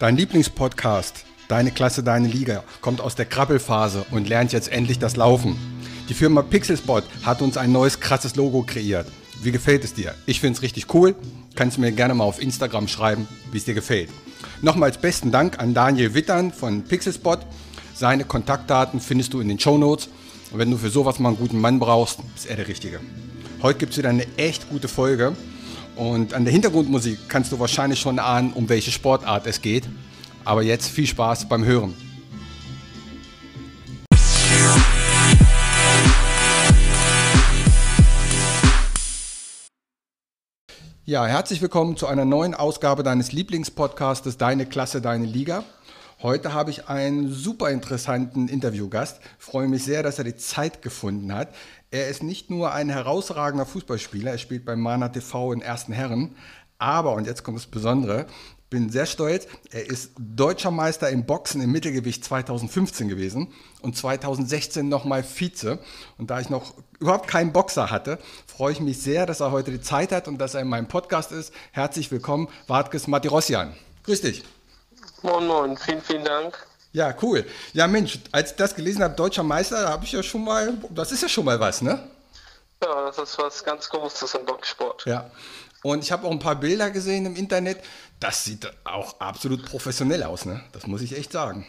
Dein Lieblingspodcast, Deine Klasse, Deine Liga, kommt aus der Krabbelphase und lernt jetzt endlich das Laufen. Die Firma Pixelspot hat uns ein neues krasses Logo kreiert. Wie gefällt es dir? Ich finde es richtig cool. Kannst du mir gerne mal auf Instagram schreiben, wie es dir gefällt. Nochmals besten Dank an Daniel Wittern von Pixelspot. Seine Kontaktdaten findest du in den Show Notes. Und wenn du für sowas mal einen guten Mann brauchst, ist er der Richtige. Heute gibt es wieder eine echt gute Folge. Und an der Hintergrundmusik kannst du wahrscheinlich schon ahnen, um welche Sportart es geht. Aber jetzt viel Spaß beim Hören. Ja, herzlich willkommen zu einer neuen Ausgabe deines Lieblingspodcastes Deine Klasse, Deine Liga. Heute habe ich einen super interessanten Interviewgast. Freue mich sehr, dass er die Zeit gefunden hat. Er ist nicht nur ein herausragender Fußballspieler, er spielt beim Mana TV in ersten Herren, aber, und jetzt kommt das Besondere, bin sehr stolz, er ist deutscher Meister im Boxen im Mittelgewicht 2015 gewesen und 2016 nochmal Vize. Und da ich noch überhaupt keinen Boxer hatte, freue ich mich sehr, dass er heute die Zeit hat und dass er in meinem Podcast ist. Herzlich willkommen, Wartkes Matirossian. Grüß dich. Moin, moin, vielen, vielen Dank. Ja, cool. Ja, Mensch, als ich das gelesen habe, deutscher Meister, da habe ich ja schon mal, das ist ja schon mal was, ne? Ja, das ist was ganz Großes im Boxsport. Ja. Und ich habe auch ein paar Bilder gesehen im Internet. Das sieht auch absolut professionell aus, ne? Das muss ich echt sagen.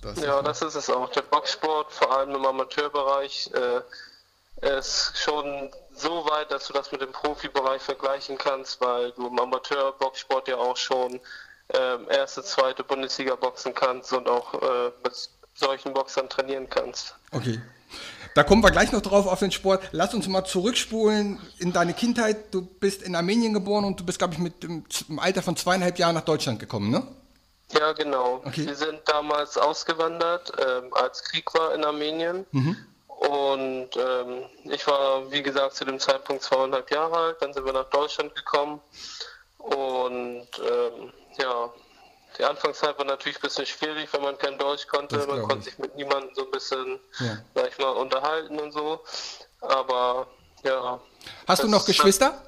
Das ja, ist das ist es auch. Der Boxsport, vor allem im Amateurbereich, äh, ist schon so weit, dass du das mit dem Profibereich vergleichen kannst, weil du im Amateurboxsport ja auch schon äh, erste, zweite Bundesliga boxen kannst und auch äh, mit solchen Boxern trainieren kannst. Okay. Da kommen wir gleich noch drauf auf den Sport. Lass uns mal zurückspulen in deine Kindheit. Du bist in Armenien geboren und du bist, glaube ich, mit dem, im Alter von zweieinhalb Jahren nach Deutschland gekommen, ne? Ja, genau. Okay. Wir sind damals ausgewandert, ähm, als Krieg war in Armenien. Mhm. Und ähm, ich war, wie gesagt, zu dem Zeitpunkt zweieinhalb Jahre alt. Dann sind wir nach Deutschland gekommen. Und ähm, ja, die Anfangszeit war natürlich ein bisschen schwierig, wenn man kein Deutsch konnte. Man konnte sich mit niemandem so ein bisschen, ja. sag ich mal, unterhalten und so. Aber ja. Hast du noch Geschwister?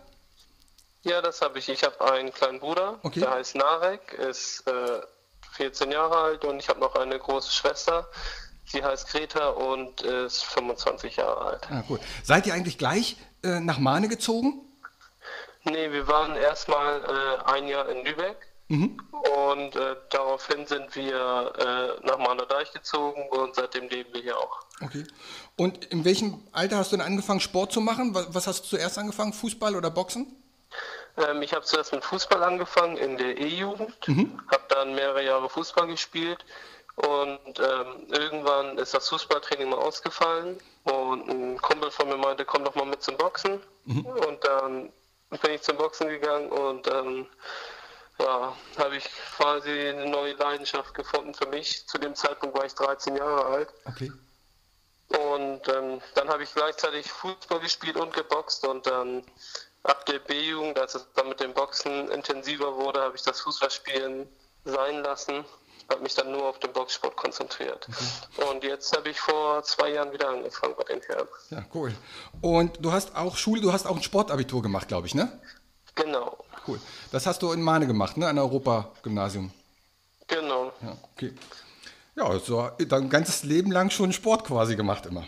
Ja, das habe ich. Ich habe einen kleinen Bruder, okay. der heißt Narek, ist äh, 14 Jahre alt und ich habe noch eine große Schwester. Sie heißt Greta und ist 25 Jahre alt. Ah, gut. Seid ihr eigentlich gleich äh, nach Mahne gezogen? Nee, wir waren erstmal äh, ein Jahr in Lübeck Mhm. Und äh, daraufhin sind wir äh, nach Mahnerdeich gezogen und seitdem leben wir hier auch. Okay. Und in welchem Alter hast du denn angefangen, Sport zu machen? Was, was hast du zuerst angefangen, Fußball oder Boxen? Ähm, ich habe zuerst mit Fußball angefangen in der E-Jugend, mhm. habe dann mehrere Jahre Fußball gespielt und ähm, irgendwann ist das Fußballtraining mal ausgefallen und ein Kumpel von mir meinte, komm doch mal mit zum Boxen. Mhm. Und dann bin ich zum Boxen gegangen und ähm, ja, habe ich quasi eine neue Leidenschaft gefunden für mich. Zu dem Zeitpunkt war ich 13 Jahre alt. Okay. Und ähm, dann habe ich gleichzeitig Fußball gespielt und geboxt und dann ab der B-Jugend, als es dann mit dem Boxen intensiver wurde, habe ich das Fußballspielen sein lassen, habe mich dann nur auf den Boxsport konzentriert. Okay. Und jetzt habe ich vor zwei Jahren wieder angefangen bei den Herren. Ja, cool. Und du hast auch Schule, du hast auch ein Sportabitur gemacht, glaube ich, ne? Genau. Cool. Das hast du in Mahne gemacht, ne? An Europa-Gymnasium. Genau. Ja, okay. Ja, so dein ganzes Leben lang schon Sport quasi gemacht immer.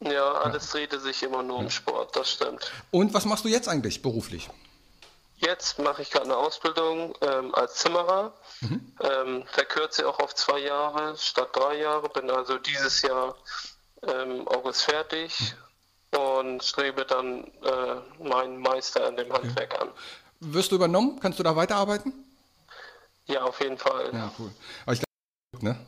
Ja, alles ja. drehte sich immer nur ja. um Sport, das stimmt. Und was machst du jetzt eigentlich beruflich? Jetzt mache ich gerade eine Ausbildung ähm, als Zimmerer. Mhm. Ähm, verkürze auch auf zwei Jahre statt drei Jahre. Bin also dieses Jahr ähm, August fertig mhm. und strebe dann äh, meinen Meister in dem Handwerk okay. an. Wirst du übernommen? Kannst du da weiterarbeiten? Ja, auf jeden Fall. Ja, cool. Aber ich glaube, ne?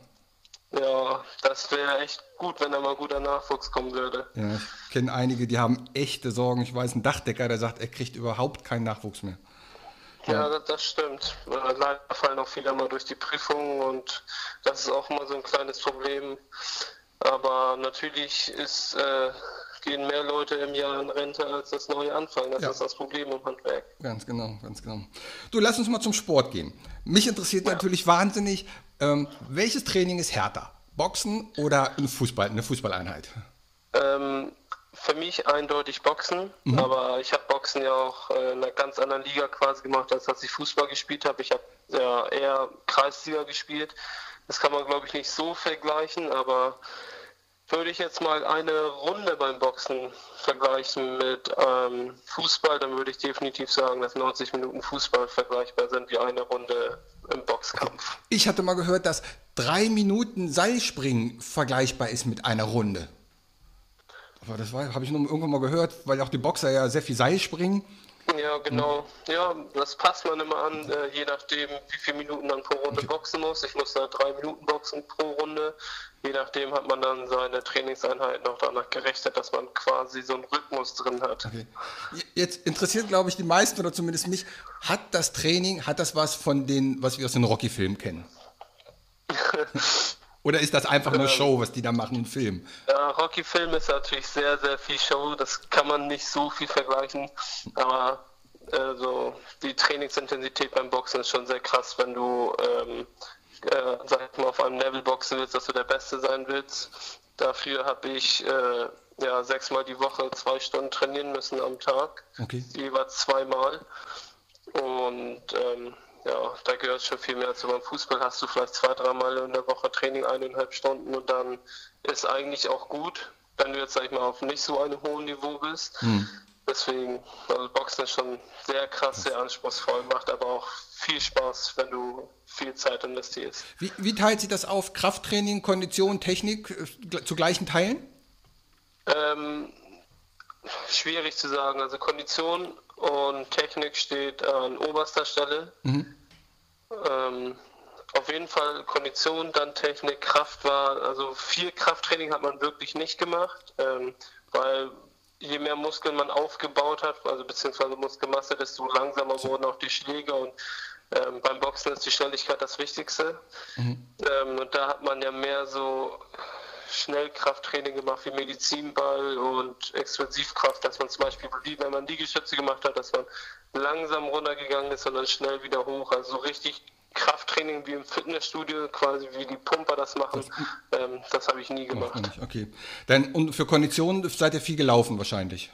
Ja, das wäre echt gut, wenn da mal guter Nachwuchs kommen würde. Ja, ich kenne einige, die haben echte Sorgen. Ich weiß, ein Dachdecker, der sagt, er kriegt überhaupt keinen Nachwuchs mehr. Ja, ja das, stimmt. Äh, leider fallen auch viele mal durch die Prüfungen und das ist auch immer so ein kleines Problem. Aber natürlich ist äh, gehen mehr Leute im Jahr in Rente, als das neue anfangen. Das ja. ist das Problem im Handwerk. Ganz genau, ganz genau. Du, lass uns mal zum Sport gehen. Mich interessiert ja. natürlich wahnsinnig, ähm, welches Training ist härter? Boxen oder ein Fußball, eine Fußballeinheit? Ähm, für mich eindeutig Boxen, mhm. aber ich habe Boxen ja auch äh, in einer ganz anderen Liga quasi gemacht, als dass ich Fußball gespielt habe. Ich habe ja eher Kreisliga gespielt. Das kann man, glaube ich, nicht so vergleichen, aber würde ich jetzt mal eine Runde beim Boxen vergleichen mit ähm, Fußball, dann würde ich definitiv sagen, dass 90 Minuten Fußball vergleichbar sind wie eine Runde im Boxkampf. Ich hatte mal gehört, dass drei Minuten Seilspringen vergleichbar ist mit einer Runde. Aber das habe ich nur irgendwann mal gehört, weil auch die Boxer ja sehr viel Seil springen. Ja, genau. Ja, das passt man immer an, äh, je nachdem, wie viele Minuten man pro Runde okay. boxen muss. Ich muss da drei Minuten boxen pro Runde. Je nachdem hat man dann seine Trainingseinheiten auch danach gerechnet, dass man quasi so einen Rhythmus drin hat. Okay. Jetzt interessiert, glaube ich, die meisten oder zumindest mich, hat das Training, hat das was von den, was wir aus den Rocky-Filmen kennen? Oder ist das einfach nur ähm, Show, was die da machen im Film? Ja, Rocky-Film ist natürlich sehr, sehr viel Show. Das kann man nicht so viel vergleichen. Aber also, die Trainingsintensität beim Boxen ist schon sehr krass, wenn du, ähm, äh, sag mal, auf einem Level boxen willst, dass du der Beste sein willst. Dafür habe ich äh, ja, sechsmal die Woche zwei Stunden trainieren müssen am Tag. Okay. Jeweils zweimal. Und ähm, ja, da gehört schon viel mehr zu. Beim Fußball hast du vielleicht zwei, dreimal in der Woche Training, eineinhalb Stunden und dann ist eigentlich auch gut, wenn du jetzt, sag ich mal, auf nicht so einem hohen Niveau bist. Hm. Deswegen, also Boxen ist schon sehr krass, sehr anspruchsvoll, macht aber auch viel Spaß, wenn du viel Zeit investierst. Wie, wie teilt sich das auf? Krafttraining, Kondition, Technik äh, zu gleichen Teilen? Ähm, schwierig zu sagen. Also Kondition und Technik steht an oberster Stelle. Mhm. Ähm, auf jeden Fall Kondition, dann Technik, Kraft war, also viel Krafttraining hat man wirklich nicht gemacht, ähm, weil je mehr Muskeln man aufgebaut hat, also beziehungsweise Muskelmasse, desto langsamer wurden auch die Schläge und ähm, beim Boxen ist die Schnelligkeit das Wichtigste. Mhm. Ähm, und da hat man ja mehr so Schnellkrafttraining gemacht wie Medizinball und Explosivkraft, dass man zum Beispiel, wenn man Liegestütze gemacht hat, dass man langsam runtergegangen ist und dann schnell wieder hoch. Also so richtig Krafttraining wie im Fitnessstudio, quasi wie die Pumper das machen, das, ähm, das habe ich nie gemacht. Okay. Dann, und für Konditionen seid ihr viel gelaufen wahrscheinlich?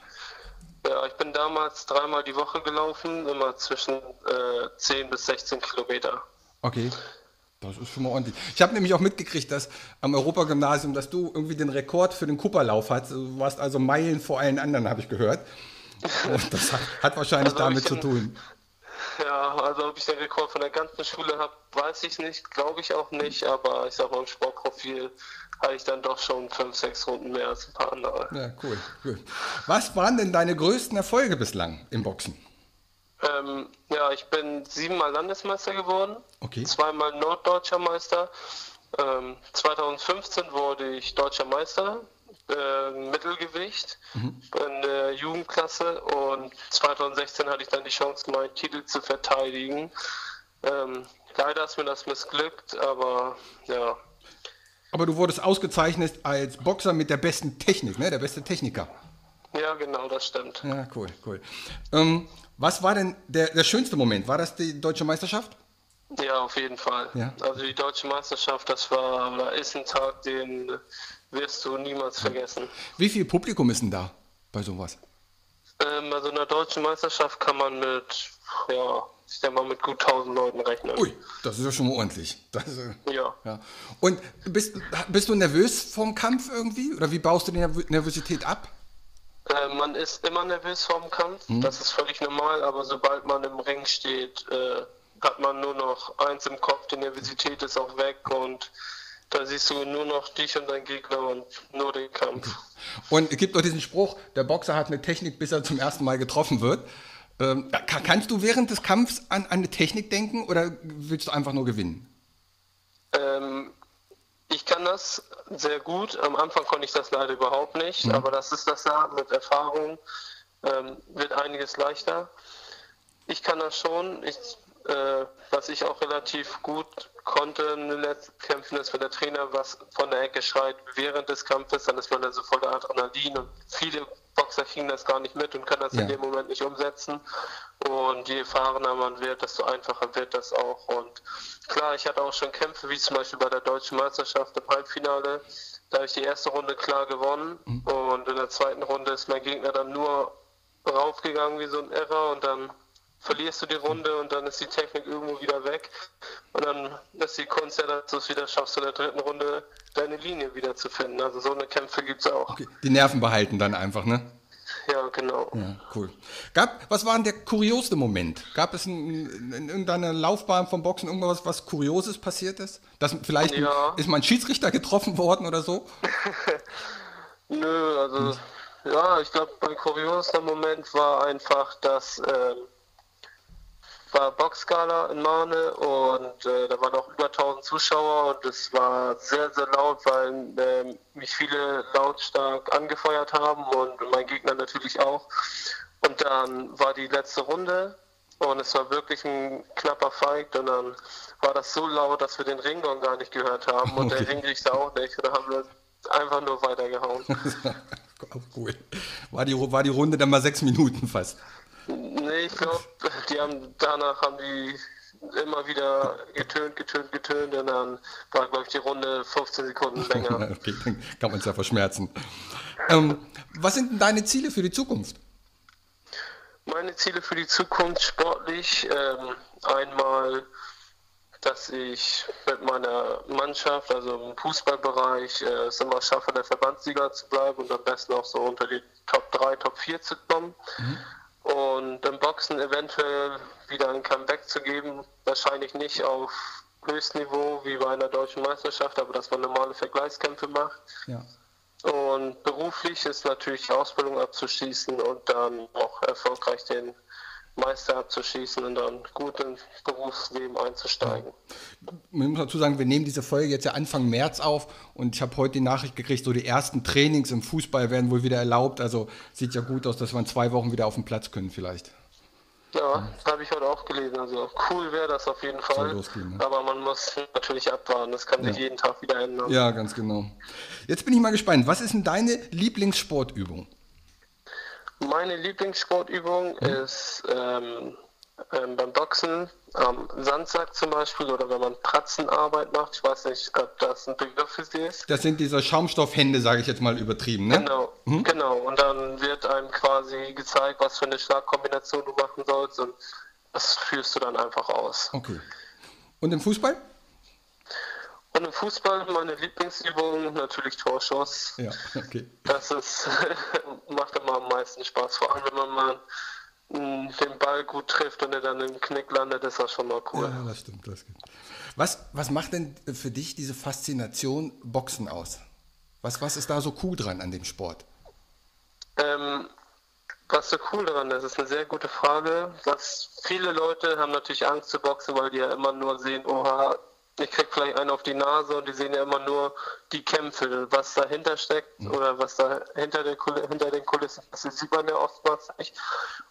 Ja, ich bin damals dreimal die Woche gelaufen, immer zwischen äh, 10 bis 16 Kilometer. Okay. Das ist schon mal ordentlich. Ich habe nämlich auch mitgekriegt, dass am Europagymnasium, dass du irgendwie den Rekord für den Cooperlauf hast. Du warst also Meilen vor allen anderen, habe ich gehört. Und das hat, hat wahrscheinlich also damit den, zu tun. Ja, also ob ich den Rekord von der ganzen Schule habe, weiß ich nicht, glaube ich auch nicht, aber ich sag mal, im Sportprofil habe ich dann doch schon fünf, sechs Runden mehr als ein paar andere. Ja, cool, cool. Was waren denn deine größten Erfolge bislang im Boxen? Ähm, ja, ich bin siebenmal Landesmeister geworden, okay. zweimal Norddeutscher Meister. Ähm, 2015 wurde ich Deutscher Meister, äh, Mittelgewicht mhm. in der Jugendklasse und 2016 hatte ich dann die Chance, meinen Titel zu verteidigen. Ähm, leider ist mir das missglückt, aber ja. Aber du wurdest ausgezeichnet als Boxer mit der besten Technik, ne? der beste Techniker. Ja, genau, das stimmt. Ja, cool, cool. Ähm, was war denn der, der schönste Moment? War das die deutsche Meisterschaft? Ja, auf jeden Fall. Ja. Also die deutsche Meisterschaft, das war oder ist ein Tag, den wirst du niemals vergessen. Wie viel Publikum ist denn da bei sowas? Ähm, also in der deutschen Meisterschaft kann man mit, ja, ich denke mal mit gut 1000 Leuten rechnen. Ui, das ist ja schon mal ordentlich. Das, äh, ja. ja. Und bist, bist du nervös vorm Kampf irgendwie? Oder wie baust du die Nervosität ab? Äh, man ist immer nervös vorm Kampf, mhm. das ist völlig normal, aber sobald man im Ring steht, äh, hat man nur noch eins im Kopf, die Nervosität ist auch weg und da siehst du nur noch dich und deinen Gegner und nur den Kampf. Und es gibt auch diesen Spruch, der Boxer hat eine Technik, bis er zum ersten Mal getroffen wird. Ähm, kannst du während des Kampfs an, an eine Technik denken oder willst du einfach nur gewinnen? Ähm, ich kann das sehr gut. Am Anfang konnte ich das leider überhaupt nicht, mhm. aber das ist das ja. Mit Erfahrung ähm, wird einiges leichter. Ich kann das schon. Ich, äh, was ich auch relativ gut konnte in den letzten Kämpfen ist, wenn der Trainer was von der Ecke schreit während des Kampfes, dann ist man da so voller Adrenalin und viele Boxer kriegen das gar nicht mit und können das ja. in dem Moment nicht umsetzen. Und je erfahrener man wird, desto einfacher wird das auch. Und klar, ich hatte auch schon Kämpfe, wie zum Beispiel bei der Deutschen Meisterschaft im Halbfinale, Da habe ich die erste Runde klar gewonnen mhm. und in der zweiten Runde ist mein Gegner dann nur raufgegangen wie so ein Irrer und dann verlierst du die Runde und dann ist die Technik irgendwo wieder weg. Und dann ist die Kunst ja, dass du es wieder schaffst, in der dritten Runde deine Linie wieder zu finden. Also so eine Kämpfe gibt es auch. Okay. Die Nerven behalten dann einfach, ne? Ja, genau. Ja, cool. Gab, was war denn der kurioseste Moment? Gab es in, in irgendeiner Laufbahn vom Boxen irgendwas, was Kurioses passiert ist? Dass vielleicht ja. ist mein Schiedsrichter getroffen worden oder so? Nö, also hm. ja, ich glaube, mein kuriosester Moment war einfach, dass ähm, war Boxgala in Marne und äh, da waren auch über 1000 Zuschauer und es war sehr, sehr laut, weil äh, mich viele lautstark angefeuert haben und mein Gegner natürlich auch. Und dann war die letzte Runde und es war wirklich ein knapper Fight und dann war das so laut, dass wir den Ringgong gar nicht gehört haben und okay. der Ringrichter auch nicht. Und da haben wir einfach nur weitergehauen. cool. War die, war die Runde dann mal sechs Minuten fast? Nee, ich glaube, die haben danach haben die immer wieder getönt, getönt, getönt und dann war, glaube ich, die Runde 15 Sekunden länger. okay, dann kann man es ja verschmerzen. Ähm, was sind denn deine Ziele für die Zukunft? Meine Ziele für die Zukunft sportlich ähm, einmal dass ich mit meiner Mannschaft, also im Fußballbereich, äh, es immer schaffe, der Verbandsliga zu bleiben und am besten auch so unter die Top 3, Top 4 zu kommen. Mhm. Und im Boxen eventuell wieder ein Comeback zu geben, wahrscheinlich nicht auf Höchstniveau wie bei einer deutschen Meisterschaft, aber dass man normale Vergleichskämpfe macht. Ja. Und beruflich ist natürlich Ausbildung abzuschließen und dann auch erfolgreich den Meister abzuschießen und dann gut ins Berufsleben einzusteigen. Man muss dazu sagen, wir nehmen diese Folge jetzt ja Anfang März auf und ich habe heute die Nachricht gekriegt, so die ersten Trainings im Fußball werden wohl wieder erlaubt. Also sieht ja gut aus, dass wir in zwei Wochen wieder auf den Platz können vielleicht. Ja, das habe ich heute auch gelesen. Also cool wäre das auf jeden Fall. Losgehen, ne? Aber man muss natürlich abwarten. Das kann sich ja. jeden Tag wieder ändern. Ja, ganz genau. Jetzt bin ich mal gespannt. Was ist denn deine Lieblingssportübung? Meine Lieblingssportübung mhm. ist ähm, ähm, beim Boxen am Sandsack zum Beispiel oder wenn man Pratzenarbeit macht. Ich weiß nicht, ob das ein Begriff für Sie ist. Das sind diese Schaumstoffhände, sage ich jetzt mal übertrieben, ne? Genau, mhm. genau. Und dann wird einem quasi gezeigt, was für eine Schlagkombination du machen sollst und das führst du dann einfach aus. Okay. Und im Fußball? Und im Fußball meine Lieblingsübung natürlich Torschuss. Ja, okay. Das ist, macht immer am meisten Spaß, vor allem wenn man mal den Ball gut trifft und er dann im Knick landet, ist das schon mal cool. Ja, das stimmt, das stimmt. Was, was macht denn für dich diese Faszination Boxen aus? Was, was ist da so cool dran an dem Sport? Ähm, was so cool daran ist, ist eine sehr gute Frage. Was viele Leute haben natürlich Angst zu boxen, weil die ja immer nur sehen, oha, ich krieg vielleicht einen auf die Nase und die sehen ja immer nur die Kämpfe. Was dahinter steckt mhm. oder was da hinter, der, hinter den Kulissen passiert, sieht man ja oftmals nicht.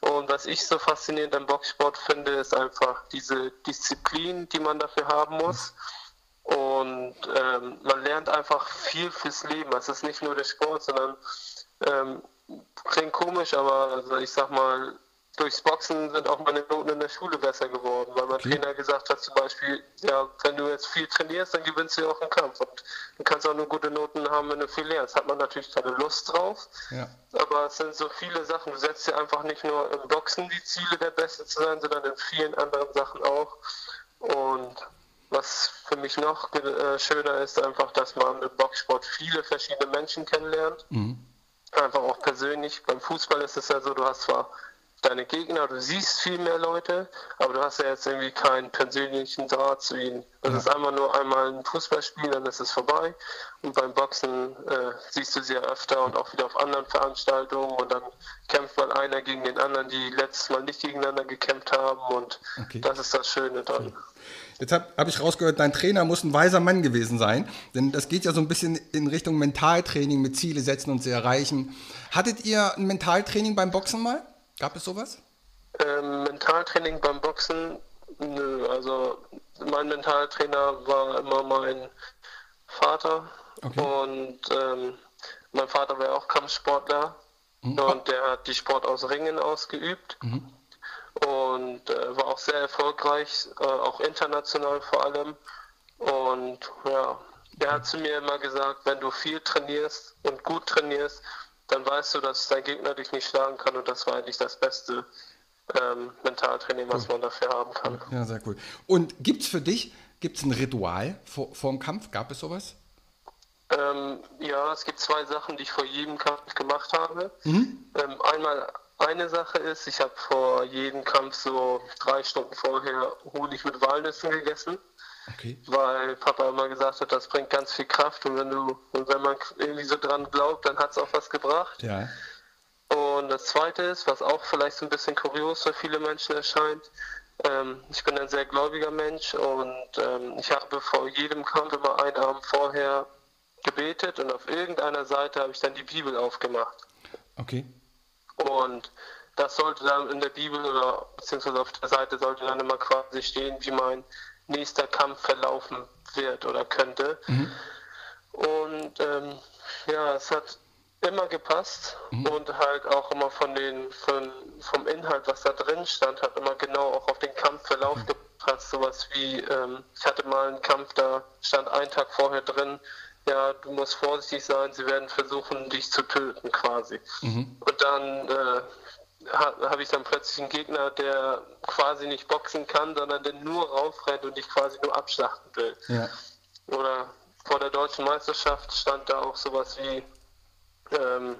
Und was ich so faszinierend am Boxsport finde, ist einfach diese Disziplin, die man dafür haben muss. Und ähm, man lernt einfach viel fürs Leben. Es ist nicht nur der Sport, sondern ähm, klingt komisch, aber also ich sag mal, durchs Boxen sind auch meine Noten in der Schule besser geworden, weil mein okay. Trainer gesagt hat zum Beispiel, ja, wenn du jetzt viel trainierst, dann gewinnst du ja auch einen Kampf und du kannst auch nur gute Noten haben, wenn du viel lernst. Hat man natürlich keine Lust drauf, ja. aber es sind so viele Sachen. Du setzt dir einfach nicht nur im Boxen die Ziele, der Beste zu sein, sondern in vielen anderen Sachen auch. Und was für mich noch äh, schöner ist, einfach, dass man im Boxsport viele verschiedene Menschen kennenlernt. Mhm. Einfach auch persönlich. Beim Fußball ist es ja so, du hast zwar deine Gegner, du siehst viel mehr Leute, aber du hast ja jetzt irgendwie keinen persönlichen Draht zu ihnen. Das ja. ist einmal nur einmal ein Fußballspiel, dann ist es vorbei. Und beim Boxen äh, siehst du sie ja öfter und auch wieder auf anderen Veranstaltungen und dann kämpft mal einer gegen den anderen, die letztes Mal nicht gegeneinander gekämpft haben und okay. das ist das Schöne dann. Jetzt habe hab ich rausgehört, dein Trainer muss ein weiser Mann gewesen sein, denn das geht ja so ein bisschen in Richtung Mentaltraining mit Ziele setzen und sie erreichen. Hattet ihr ein Mentaltraining beim Boxen mal? Gab es sowas? Ähm, Mentaltraining beim Boxen, nö. Also mein Mentaltrainer war immer mein Vater. Okay. Und ähm, mein Vater war auch Kampfsportler. Mhm. Und der hat die Sport aus Ringen ausgeübt. Mhm. Und äh, war auch sehr erfolgreich, äh, auch international vor allem. Und ja, Er hat zu mir immer gesagt, wenn du viel trainierst und gut trainierst, dann weißt du, dass dein Gegner dich nicht schlagen kann und das war eigentlich das beste ähm, Mentaltraining, was man dafür haben kann. Ja, sehr cool. Und gibt es für dich, gibt es ein Ritual vor, vor dem Kampf? Gab es sowas? Ähm, ja, es gibt zwei Sachen, die ich vor jedem Kampf gemacht habe. Mhm. Ähm, einmal eine Sache ist, ich habe vor jedem Kampf so drei Stunden vorher Honig mit Walnüssen gegessen. Okay. Weil Papa immer gesagt hat, das bringt ganz viel Kraft und wenn du und wenn man irgendwie so dran glaubt, dann hat es auch was gebracht. Ja. Und das zweite ist, was auch vielleicht so ein bisschen kurios für viele Menschen erscheint, ähm, ich bin ein sehr gläubiger Mensch und ähm, ich habe vor jedem Kampf immer einen Abend vorher gebetet und auf irgendeiner Seite habe ich dann die Bibel aufgemacht. Okay. Und das sollte dann in der Bibel oder beziehungsweise auf der Seite sollte dann immer quasi stehen, wie mein nächster Kampf verlaufen wird oder könnte. Mhm. Und ähm, ja, es hat immer gepasst mhm. und halt auch immer von den von, vom Inhalt, was da drin stand, hat immer genau auch auf den Kampfverlauf mhm. gepasst. Sowas wie, ähm, ich hatte mal einen Kampf, da stand ein Tag vorher drin, ja, du musst vorsichtig sein, sie werden versuchen, dich zu töten quasi. Mhm. Und dann äh, habe ich dann plötzlich einen Gegner, der quasi nicht boxen kann, sondern der nur raufrennt und dich quasi nur abschlachten will. Ja. Oder vor der deutschen Meisterschaft stand da auch sowas wie ähm,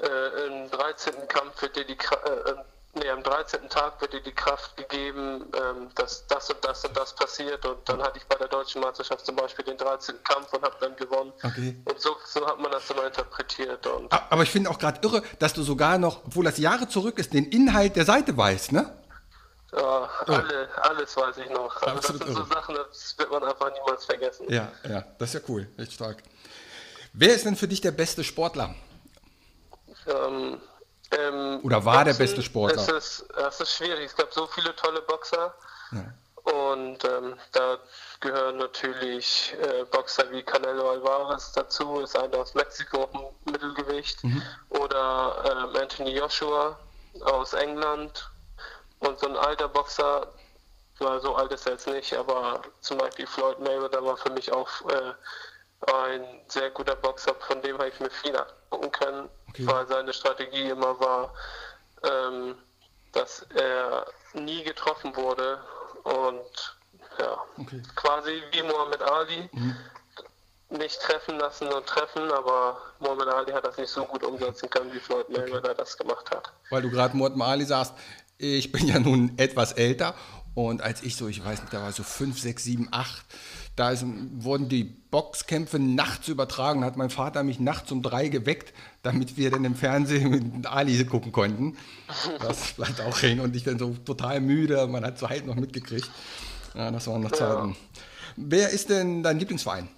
äh, im 13. Kampf wird dir die äh, nee, am 13. Tag wird dir die Kraft gegeben, ähm, dass das und das und das passiert. Und dann hatte ich bei der deutschen Meisterschaft zum Beispiel den 13. Kampf und habe dann gewonnen. Okay. Und so, so, hat man das immer interpretiert. Und Aber ich finde auch gerade irre, dass du sogar noch, obwohl das Jahre zurück ist, den Inhalt der Seite weißt, ne? Ja, alle, oh. alles weiß ich noch. Also das sind irre. so Sachen, das wird man einfach niemals vergessen. Ja, ja, das ist ja cool, echt stark. Wer ist denn für dich der beste Sportler? Ähm, ähm, Oder war Boxen, der beste Sportler? Es ist, es ist schwierig. Es gab so viele tolle Boxer. Ja. Und ähm, da gehören natürlich äh, Boxer wie Canelo Alvarez dazu, ist einer aus Mexiko im Mittelgewicht. Mhm. Oder ähm, Anthony Joshua aus England. Und so ein alter Boxer, so alt ist er jetzt nicht, aber zum Beispiel Floyd Mayweather war für mich auch äh, ein sehr guter Boxer, von dem habe ich mir viel abgucken können, okay. weil seine Strategie immer war, ähm, dass er nie getroffen wurde und ja, okay. quasi wie Muhammad Ali. Mhm. Nicht treffen lassen und treffen, aber Muhammad Ali hat das nicht so gut umsetzen können, wie Floyd Mayweather okay. das gemacht hat. Weil du gerade Muhammad Ali sagst, ich bin ja nun etwas älter und als ich so, ich weiß nicht, da war so 5, 6, 7, 8, da ist, wurden die Boxkämpfe nachts übertragen. Da hat mein Vater mich nachts um drei geweckt, damit wir dann im Fernsehen mit Ali gucken konnten. Das bleibt auch hin und ich dann so total müde. Man hat so halt noch mitgekriegt. Ja, das waren noch Zeiten. Ja. Wer ist denn dein Lieblingsverein?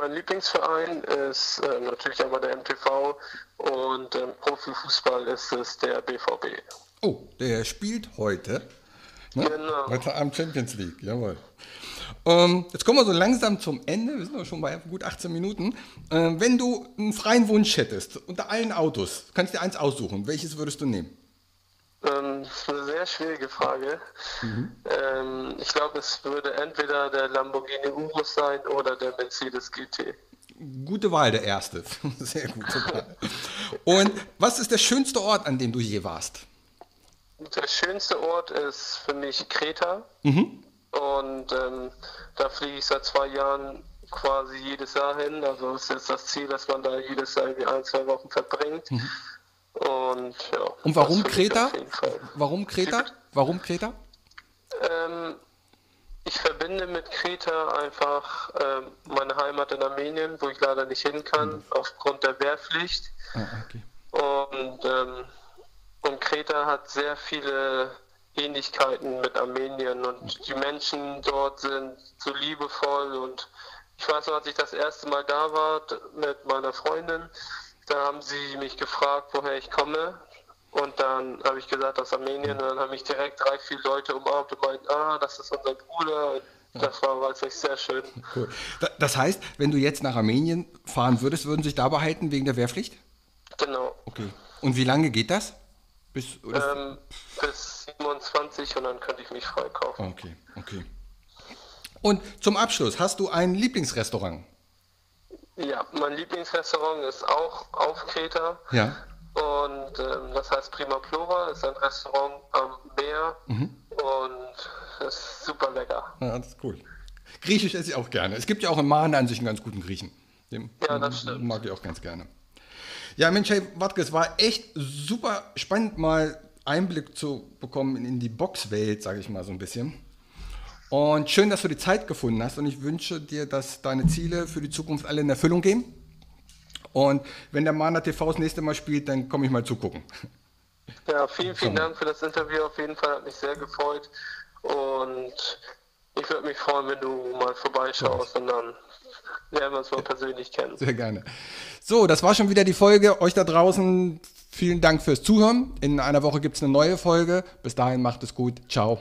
Mein Lieblingsverein ist äh, natürlich einmal der MTV und ähm, Profifußball ist es der BVB. Oh, der spielt heute. Ne? Genau. Heute Abend Champions League, jawohl. Ähm, jetzt kommen wir so langsam zum Ende. Wir sind aber schon bei gut 18 Minuten. Ähm, wenn du einen freien Wunsch hättest, unter allen Autos, kannst du dir eins aussuchen. Welches würdest du nehmen? Ähm, das ist eine sehr schwierige Frage. Mhm. Ähm, ich glaube, es würde entweder der Lamborghini Urus sein oder der Mercedes GT. Gute Wahl, der erste. Sehr gute Wahl. Und was ist der schönste Ort, an dem du je warst? Der schönste Ort ist für mich Kreta. Mhm. Und ähm, da fliege ich seit zwei Jahren quasi jedes Jahr hin. Also ist jetzt das Ziel, dass man da jedes Jahr irgendwie ein, zwei Wochen verbringt. Mhm. Und ja. Und warum Kreta? Warum Kreta? Warum Kreta? Ähm, ich verbinde mit Kreta einfach ähm, meine Heimat in Armenien, wo ich leider nicht hin kann, mhm. aufgrund der Wehrpflicht. Ah, okay. Und, ähm, und Kreta hat sehr viele Ähnlichkeiten mit Armenien und die Menschen dort sind so liebevoll und ich weiß noch, als ich das erste Mal da war mit meiner Freundin, da haben sie mich gefragt, woher ich komme und dann habe ich gesagt, aus Armenien und dann haben mich direkt drei, vier Leute umarmt und meinten, ah, das ist unser Bruder und das war wirklich sehr schön. Cool. Das heißt, wenn du jetzt nach Armenien fahren würdest, würden sie sich da behalten wegen der Wehrpflicht? Genau. Okay. Und wie lange geht das? Bis, ähm, bis 27 und dann könnte ich mich freikaufen. Okay, okay. Und zum Abschluss, hast du ein Lieblingsrestaurant? Ja, mein Lieblingsrestaurant ist auch auf Kreta. Ja. Und ähm, das heißt Prima Plora, ist ein Restaurant am Meer mhm. und ist super lecker. Ja, das ist cool. Griechisch esse ich auch gerne. Es gibt ja auch in Mahne an sich einen ganz guten Griechen. Den ja, das stimmt. Mag ich auch ganz gerne. Ja, Mensch, hey, Watke, es war echt super spannend, mal Einblick zu bekommen in die Boxwelt, sage ich mal so ein bisschen. Und schön, dass du die Zeit gefunden hast. Und ich wünsche dir, dass deine Ziele für die Zukunft alle in Erfüllung gehen. Und wenn der Mana TV das nächste Mal spielt, dann komme ich mal zugucken. Ja, vielen, vielen Dank für das Interview. Auf jeden Fall hat mich sehr gefreut. Und ich würde mich freuen, wenn du mal vorbeischaust und dann lernen wir uns mal persönlich kennen. Sehr gerne. So, das war schon wieder die Folge. Euch da draußen vielen Dank fürs Zuhören. In einer Woche gibt es eine neue Folge. Bis dahin macht es gut. Ciao.